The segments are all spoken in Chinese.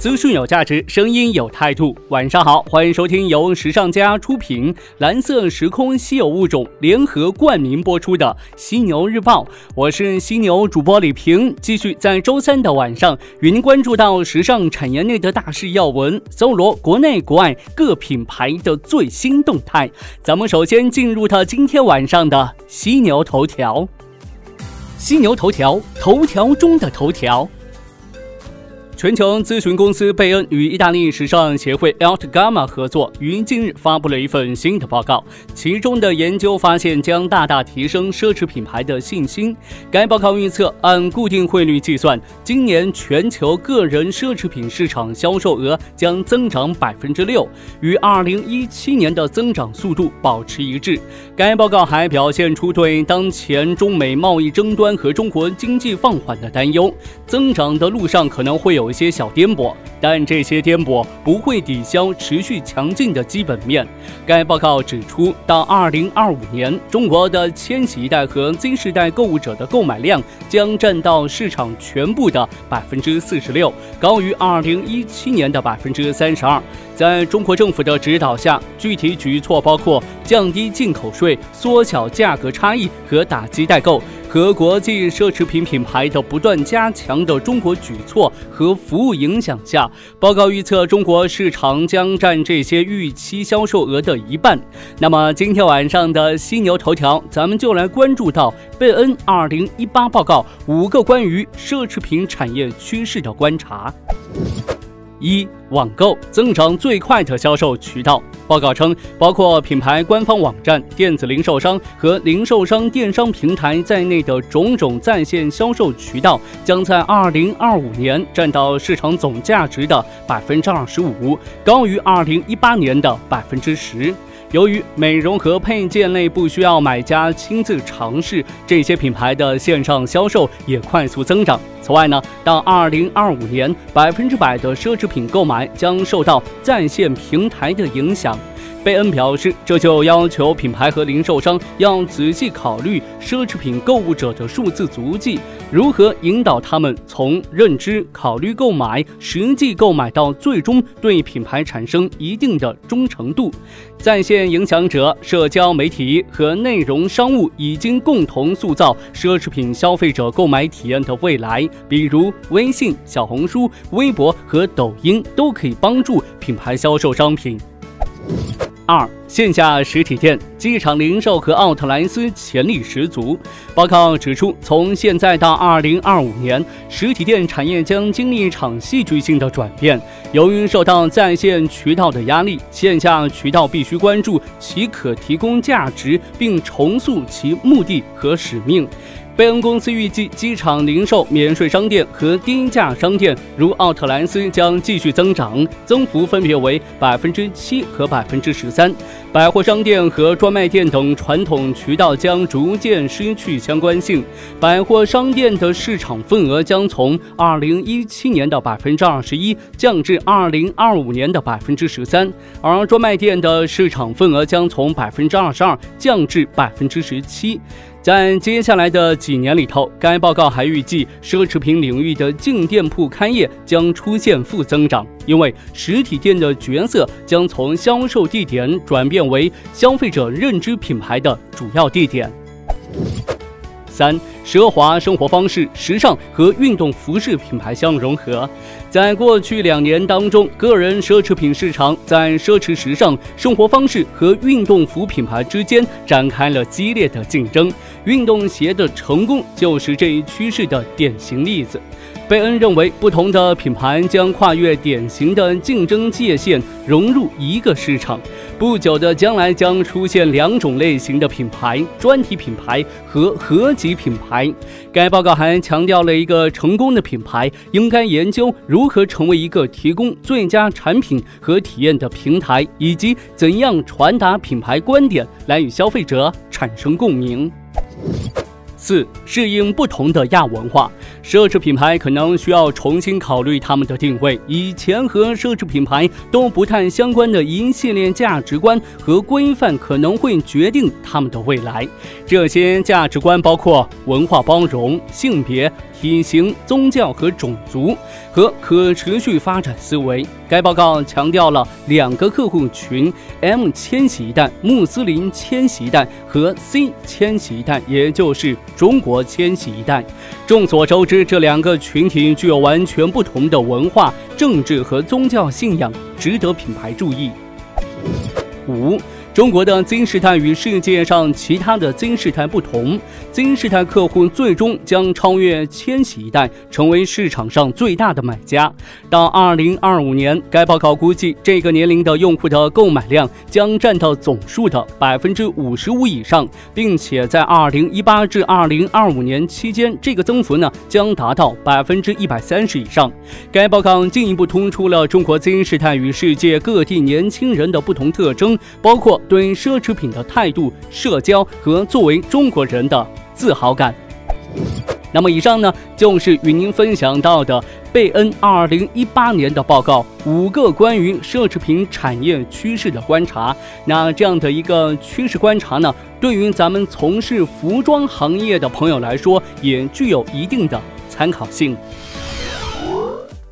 资讯有价值，声音有态度。晚上好，欢迎收听由时尚家出品、蓝色时空稀有物种联合冠名播出的《犀牛日报》。我是犀牛主播李平，继续在周三的晚上与您关注到时尚产业内的大事要闻，搜罗国内国外各品牌的最新动态。咱们首先进入到今天晚上的犀牛头条。犀牛头条，头条中的头条。全球咨询公司贝恩与意大利时尚协会 Altgamma 合作，于近日发布了一份新的报告。其中的研究发现将大大提升奢侈品牌的信心。该报告预测，按固定汇率计算，今年全球个人奢侈品市场销售额将增长百分之六，与二零一七年的增长速度保持一致。该报告还表现出对当前中美贸易争端和中国经济放缓的担忧，增长的路上可能会有。有些小颠簸，但这些颠簸不会抵消持续强劲的基本面。该报告指出，到2025年，中国的千禧一代和 Z 世代购物者的购买量将占到市场全部的46%，高于2017年的32%。在中国政府的指导下，具体举措包括降低进口税、缩小价格差异和打击代购。和国际奢侈品品牌的不断加强的中国举措和服务影响下，报告预测中国市场将占这些预期销售额的一半。那么今天晚上的犀牛头条，咱们就来关注到贝恩二零一八报告五个关于奢侈品产业趋势的观察。一网购增长最快的销售渠道。报告称，包括品牌官方网站、电子零售商和零售商电商平台在内的种种在线销售渠道，将在二零二五年占到市场总价值的百分之二十五，高于二零一八年的百分之十。由于美容和配件类不需要买家亲自尝试，这些品牌的线上销售也快速增长。此外呢，到二零二五年，百分之百的奢侈品购买将受到在线平台的影响。贝恩表示，这就要求品牌和零售商要仔细考虑奢侈品购物者的数字足迹，如何引导他们从认知、考虑购买、实际购买到最终对品牌产生一定的忠诚度。在线影响者、社交媒体和内容商务已经共同塑造奢侈品消费者购买体验的未来，比如微信、小红书、微博和抖音都可以帮助品牌销售商品。you 二线下实体店、机场零售和奥特莱斯潜力十足。报告指出，从现在到二零二五年，实体店产业将经历一场戏剧性的转变。由于受到在线渠道的压力，线下渠道必须关注其可提供价值，并重塑其目的和使命。贝恩公司预计，机场零售免税商店和低价商店如奥特莱斯将继续增长，增幅分别为百分之七和百分之十三。三百货商店和专卖店等传统渠道将逐渐失去相关性，百货商店的市场份额将从二零一七年的百分之二十一降至二零二五年的百分之十三，而专卖店的市场份额将从百分之二十二降至百分之十七。在接下来的几年里头，该报告还预计，奢侈品领域的净店铺开业将出现负增长，因为实体店的角色将从销售地点转变为消费者认知品牌的主要地点。三。奢华生活方式、时尚和运动服饰品牌相融合。在过去两年当中，个人奢侈品市场在奢侈时尚、生活方式和运动服品牌之间展开了激烈的竞争。运动鞋的成功就是这一趋势的典型例子。贝恩认为，不同的品牌将跨越典型的竞争界限，融入一个市场。不久的将来将出现两种类型的品牌：专题品牌和合集品牌。该报告还强调了一个成功的品牌应该研究如如何成为一个提供最佳产品和体验的平台，以及怎样传达品牌观点来与消费者产生共鸣。四、适应不同的亚文化，奢侈品牌可能需要重新考虑他们的定位。以前和奢侈品牌都不太相关的一系列价值观和规范，可能会决定他们的未来。这些价值观包括文化包容、性别。体型、宗教和种族和可持续发展思维。该报告强调了两个客户群：M 千禧一代、穆斯林千禧一代和 C 千禧一代，也就是中国千禧一代。众所周知，这两个群体具有完全不同的文化、政治和宗教信仰，值得品牌注意。五。中国的金世代与世界上其他的金世代不同，金世代客户最终将超越千禧一代，成为市场上最大的买家。到二零二五年，该报告估计这个年龄的用户的购买量将占到总数的百分之五十五以上，并且在二零一八至二零二五年期间，这个增幅呢将达到百分之一百三十以上。该报告进一步突出了中国金世代与世界各地年轻人的不同特征，包括。对奢侈品的态度、社交和作为中国人的自豪感。那么，以上呢就是与您分享到的贝恩二零一八年的报告，五个关于奢侈品产业趋势的观察。那这样的一个趋势观察呢，对于咱们从事服装行业的朋友来说，也具有一定的参考性。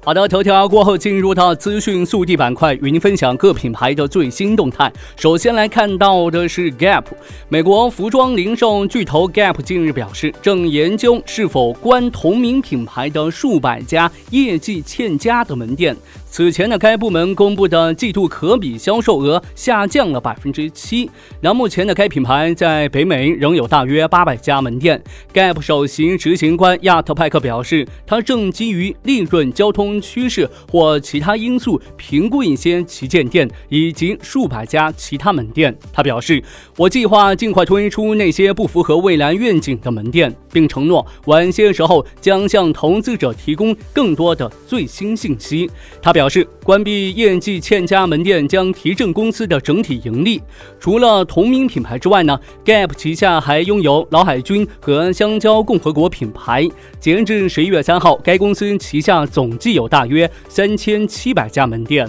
好的，头条过后进入到资讯速递板块，与您分享各品牌的最新动态。首先来看到的是 Gap，美国服装零售巨头 Gap 近日表示，正研究是否关同名品牌的数百家业绩欠佳的门店。此前呢，该部门公布的季度可比销售额下降了百分之七。那目前的该品牌在北美仍有大约八百家门店。Gap 首席执行官亚特派克表示，他正基于利润、交通趋势或其他因素评估一些旗舰店以及数百家其他门店。他表示：“我计划尽快推出那些不符合未来愿景的门店，并承诺晚些时候将向投资者提供更多的最新信息。”他。表示关闭业绩欠佳门店将提振公司的整体盈利。除了同名品牌之外呢，Gap 旗下还拥有老海军和香蕉共和国品牌。截至十一月三号，该公司旗下总计有大约三千七百家门店。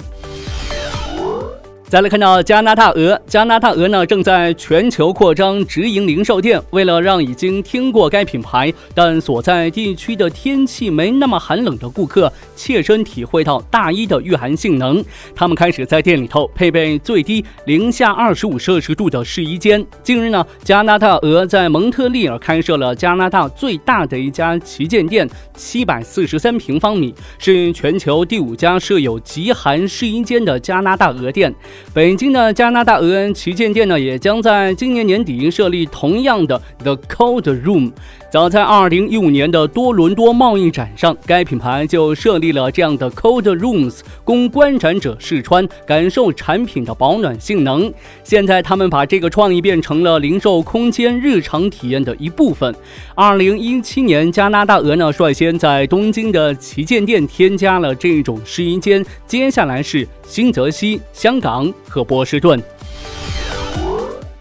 再来看到加拿大鹅，加拿大鹅呢正在全球扩张直营零售店。为了让已经听过该品牌但所在地区的天气没那么寒冷的顾客切身体会到大衣的御寒性能，他们开始在店里头配备最低零下二十五摄氏度的试衣间。近日呢，加拿大鹅在蒙特利尔开设了加拿大最大的一家旗舰店，七百四十三平方米，是全球第五家设有极寒试衣间的加拿大鹅店。北京的加拿大鹅旗舰店呢，也将在今年年底设立同样的 The Cold Room。早在2015年的多伦多贸易展上，该品牌就设立了这样的 Cold Rooms，供观展者试穿，感受产品的保暖性能。现在，他们把这个创意变成了零售空间日常体验的一部分。2017年，加拿大鹅呢率先在东京的旗舰店添加了这种试衣间，接下来是新泽西、香港和波士顿。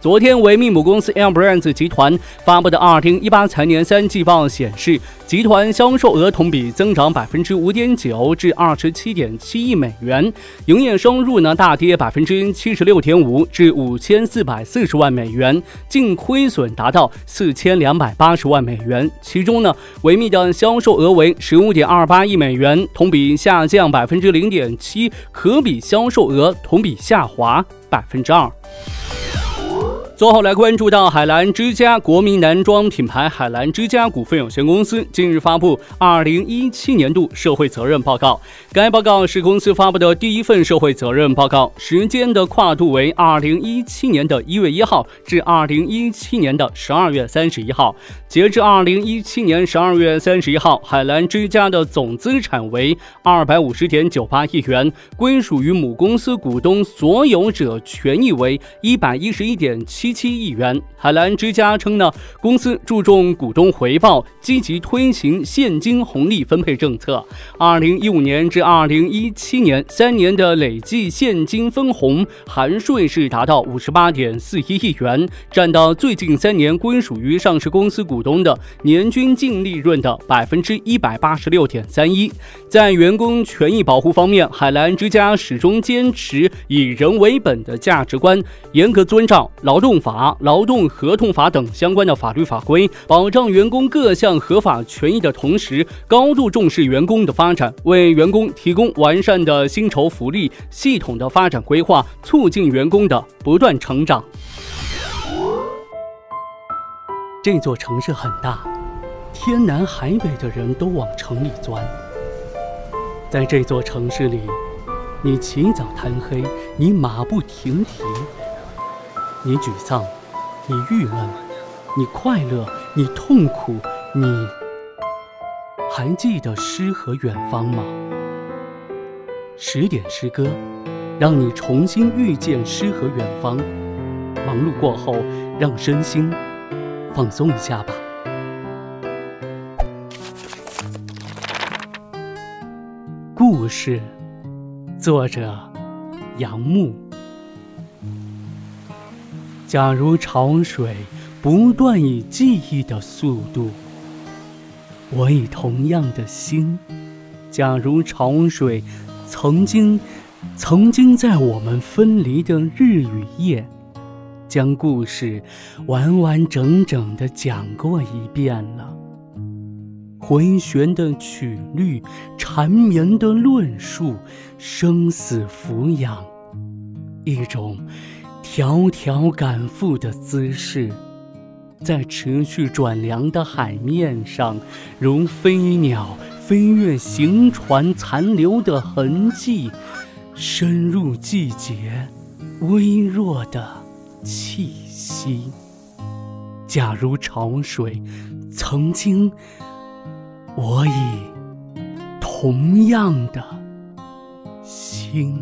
昨天，维密母公司 L Brands 集团发布的2018财年三季报显示，集团销售额同比增长百分之五点九，至二十七点七亿美元；营业收入呢大跌百分之七十六点五，至五千四百四十万美元；净亏损达到四千两百八十万美元。其中呢，维密的销售额为十五点二八亿美元，同比下降百分之零点七，可比销售额同比下滑百分之二。最后来关注到海澜之家国民男装品牌海澜之家股份有限公司近日发布二零一七年度社会责任报告。该报告是公司发布的第一份社会责任报告，时间的跨度为二零一七年的一月一号至二零一七年的十二月三十一号。截至二零一七年十二月三十一号，海澜之家的总资产为二百五十点九八亿元，归属于母公司股东所有者权益为一百一十一点七。七七亿元。海澜之家称呢，公司注重股东回报，积极推行现金红利分配政策。二零一五年至二零一七年三年的累计现金分红含税是达到五十八点四一亿元，占到最近三年归属于上市公司股东的年均净利润的百分之一百八十六点三一。在员工权益保护方面，海澜之家始终坚持以人为本的价值观，严格遵照劳动法、劳动。合同法等相关的法律法规，保障员工各项合法权益的同时，高度重视员工的发展，为员工提供完善的薪酬福利、系统的发展规划，促进员工的不断成长。这座城市很大，天南海北的人都往城里钻。在这座城市里，你起早贪黑，你马不停蹄，你沮丧。你郁闷，你快乐，你痛苦，你还记得诗和远方吗？十点诗歌，让你重新遇见诗和远方。忙碌过后，让身心放松一下吧。故事，作者杨牧。假如潮水不断以记忆的速度，我以同样的心。假如潮水曾经，曾经在我们分离的日与夜，将故事完完整整的讲过一遍了。回旋的曲律，缠绵的论述，生死抚养，一种。条条赶赴的姿势，在持续转凉的海面上，如飞鸟飞越行船残留的痕迹，深入季节微弱的气息。假如潮水曾经，我以同样的心。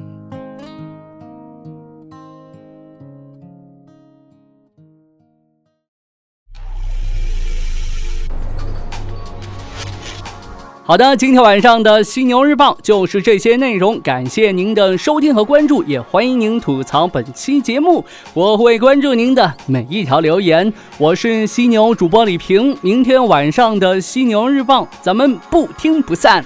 好的，今天晚上的犀牛日报就是这些内容，感谢您的收听和关注，也欢迎您吐槽本期节目，我会关注您的每一条留言。我是犀牛主播李平，明天晚上的犀牛日报，咱们不听不散。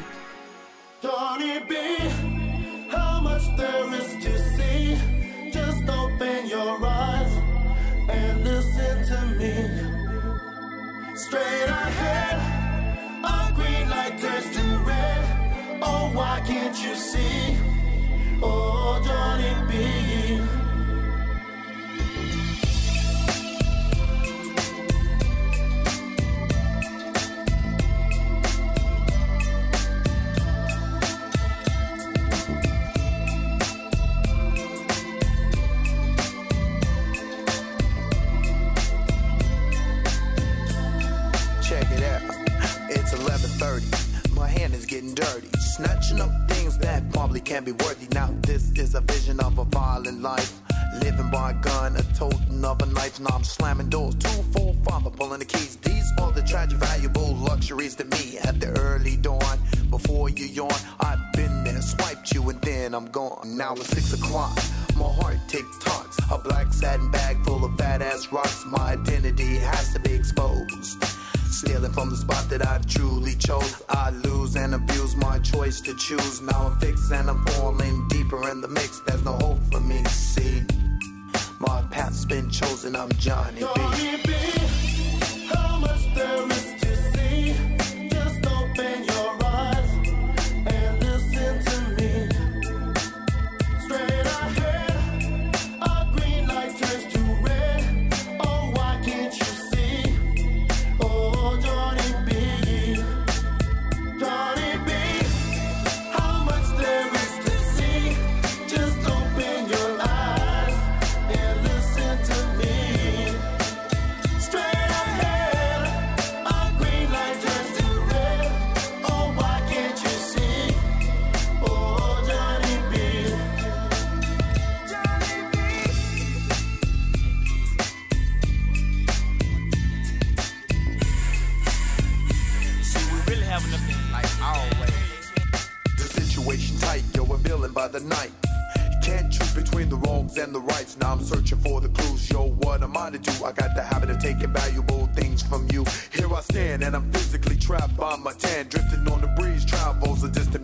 Living by a gun, a totem of a knife. Now I'm slamming doors, two, four, five, I'm pulling the keys. These are the tragic, valuable luxuries to me at the early dawn. Before you yawn, I've been there, swiped you, and then I'm gone. Now it's six o'clock. My heart tick tocks. A black satin bag full of fat ass rocks. My identity has to be exposed. Stealing from the spot that I truly chose. I lose and abuse my choice to choose. Now I'm fixed and I'm falling deeper in the mix. There's no hope for me see. My path's been chosen. I'm Johnny B.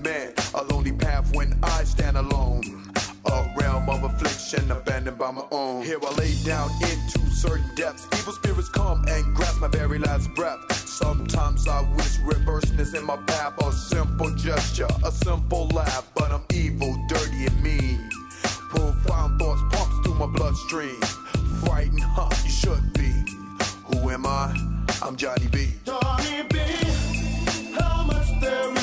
man. A lonely path when I stand alone. A realm of affliction, abandoned by my own. Here I lay down into certain depths. Evil spirits come and grasp my very last breath. Sometimes I wish reverseness in my path. A simple gesture, a simple laugh. But I'm evil, dirty, and mean. Profound thoughts pumps through my bloodstream. Frightened, huh? You should be. Who am I? I'm Johnny B. Johnny B. How much there